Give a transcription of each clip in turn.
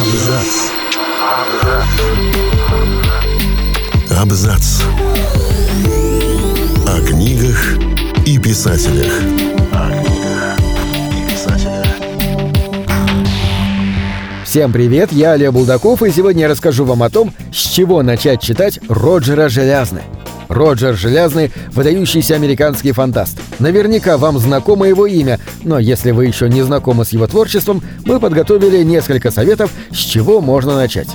Абзац. Абзац. О книгах и писателях. Всем привет, я Олег Булдаков, и сегодня я расскажу вам о том, с чего начать читать Роджера Желязны. Роджер Желязный – выдающийся американский фантаст. Наверняка вам знакомо его имя, но если вы еще не знакомы с его творчеством, мы подготовили несколько советов, с чего можно начать.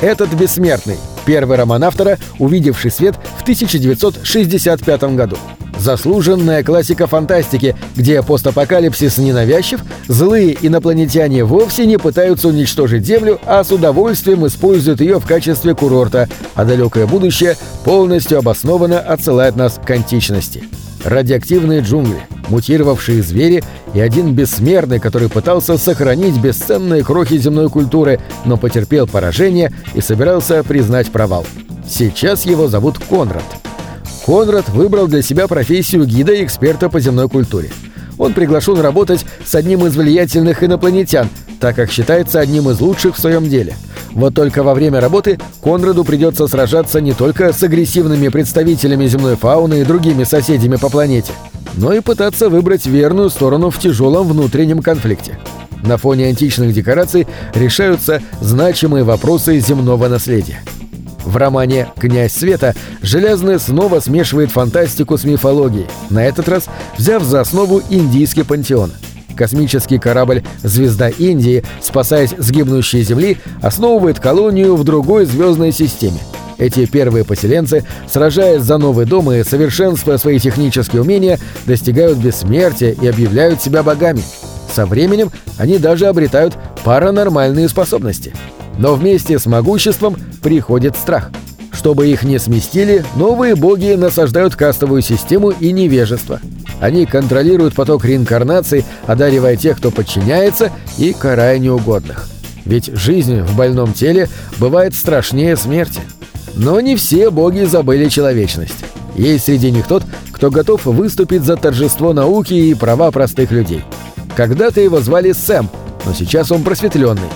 Этот бессмертный – первый роман автора, увидевший свет в 1965 году. Заслуженная классика фантастики, где постапокалипсис ненавязчив, злые инопланетяне вовсе не пытаются уничтожить Землю, а с удовольствием используют ее в качестве курорта, а далекое будущее полностью обоснованно отсылает нас к античности. Радиоактивные джунгли, мутировавшие звери и один бессмертный, который пытался сохранить бесценные крохи земной культуры, но потерпел поражение и собирался признать провал. Сейчас его зовут Конрад. Конрад выбрал для себя профессию гида и эксперта по земной культуре. Он приглашен работать с одним из влиятельных инопланетян, так как считается одним из лучших в своем деле. Вот только во время работы Конраду придется сражаться не только с агрессивными представителями земной фауны и другими соседями по планете, но и пытаться выбрать верную сторону в тяжелом внутреннем конфликте. На фоне античных декораций решаются значимые вопросы земного наследия. В романе «Князь света» Железный снова смешивает фантастику с мифологией, на этот раз взяв за основу индийский пантеон. Космический корабль «Звезда Индии», спасаясь с гибнущей Земли, основывает колонию в другой звездной системе. Эти первые поселенцы, сражаясь за новый дом и совершенствуя свои технические умения, достигают бессмертия и объявляют себя богами. Со временем они даже обретают паранормальные способности – но вместе с могуществом приходит страх. Чтобы их не сместили, новые боги насаждают кастовую систему и невежество. Они контролируют поток реинкарнаций, одаривая тех, кто подчиняется, и карая неугодных. Ведь жизнь в больном теле бывает страшнее смерти. Но не все боги забыли человечность. Есть среди них тот, кто готов выступить за торжество науки и права простых людей. Когда-то его звали Сэм, но сейчас он просветленный.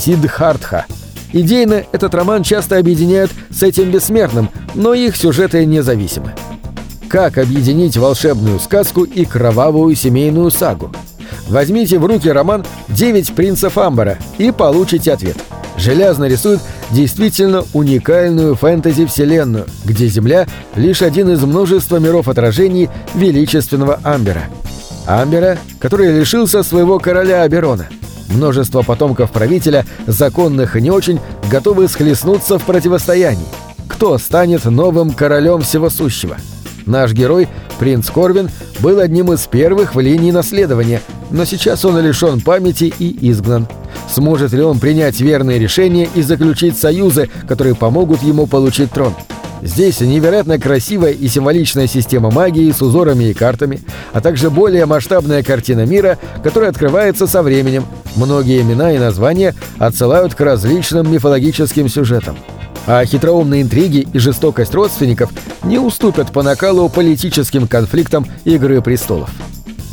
Сиддхартха. Идейно этот роман часто объединяют с этим бессмертным, но их сюжеты независимы. Как объединить волшебную сказку и кровавую семейную сагу? Возьмите в руки роман «Девять принцев Амбара» и получите ответ. Железно рисует действительно уникальную фэнтези-вселенную, где Земля — лишь один из множества миров отражений величественного Амбера. Амбера, который лишился своего короля Аберона — Множество потомков правителя, законных и не очень, готовы схлестнуться в противостоянии. Кто станет новым королем всего сущего? Наш герой, принц Корвин, был одним из первых в линии наследования, но сейчас он лишен памяти и изгнан. Сможет ли он принять верные решения и заключить союзы, которые помогут ему получить трон? Здесь невероятно красивая и символичная система магии с узорами и картами, а также более масштабная картина мира, которая открывается со временем. Многие имена и названия отсылают к различным мифологическим сюжетам. А хитроумные интриги и жестокость родственников не уступят по накалу политическим конфликтам «Игры престолов».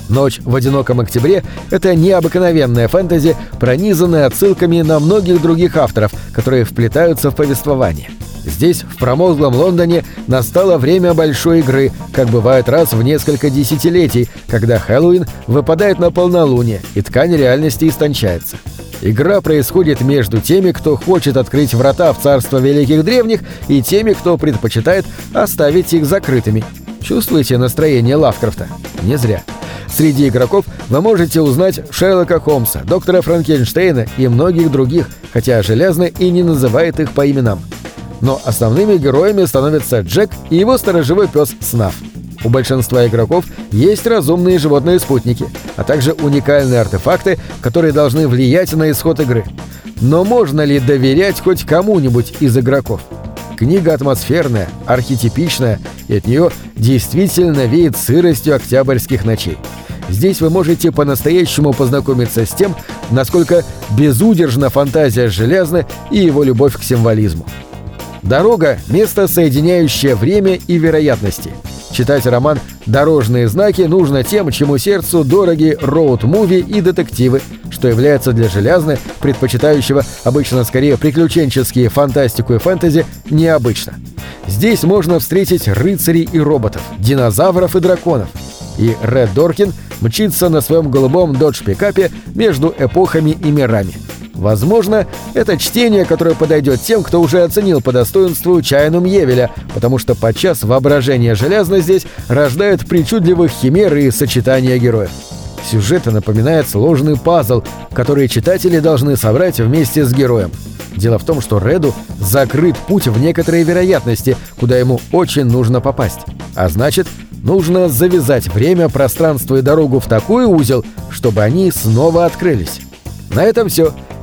«Ночь в одиноком октябре» — это необыкновенная фэнтези, пронизанная отсылками на многих других авторов, которые вплетаются в повествование. Здесь, в промозглом Лондоне, настало время большой игры, как бывает раз в несколько десятилетий, когда Хэллоуин выпадает на полнолуние, и ткань реальности истончается. Игра происходит между теми, кто хочет открыть врата в царство великих древних, и теми, кто предпочитает оставить их закрытыми. Чувствуете настроение Лавкрафта? Не зря. Среди игроков вы можете узнать Шерлока Холмса, доктора Франкенштейна и многих других, хотя Железный и не называет их по именам но основными героями становятся Джек и его сторожевой пес Снаф. У большинства игроков есть разумные животные-спутники, а также уникальные артефакты, которые должны влиять на исход игры. Но можно ли доверять хоть кому-нибудь из игроков? Книга атмосферная, архетипичная, и от нее действительно веет сыростью октябрьских ночей. Здесь вы можете по-настоящему познакомиться с тем, насколько безудержна фантазия Железны и его любовь к символизму. Дорога – место, соединяющее время и вероятности. читать роман «Дорожные знаки» нужно тем, чему сердцу дороги роуд-муви и детективы, что является для Желязны, предпочитающего обычно скорее приключенческие фантастику и фэнтези, необычно. Здесь можно встретить рыцарей и роботов, динозавров и драконов. И Ред Доркин мчится на своем голубом додж-пикапе между эпохами и мирами. Возможно, это чтение, которое подойдет тем, кто уже оценил по достоинству чайну Мьевеля, потому что подчас воображение железно здесь рождает причудливых химер и сочетания героев. Сюжет напоминает сложный пазл, который читатели должны собрать вместе с героем. Дело в том, что Реду закрыт путь в некоторые вероятности, куда ему очень нужно попасть. А значит, нужно завязать время, пространство и дорогу в такой узел, чтобы они снова открылись. На этом все.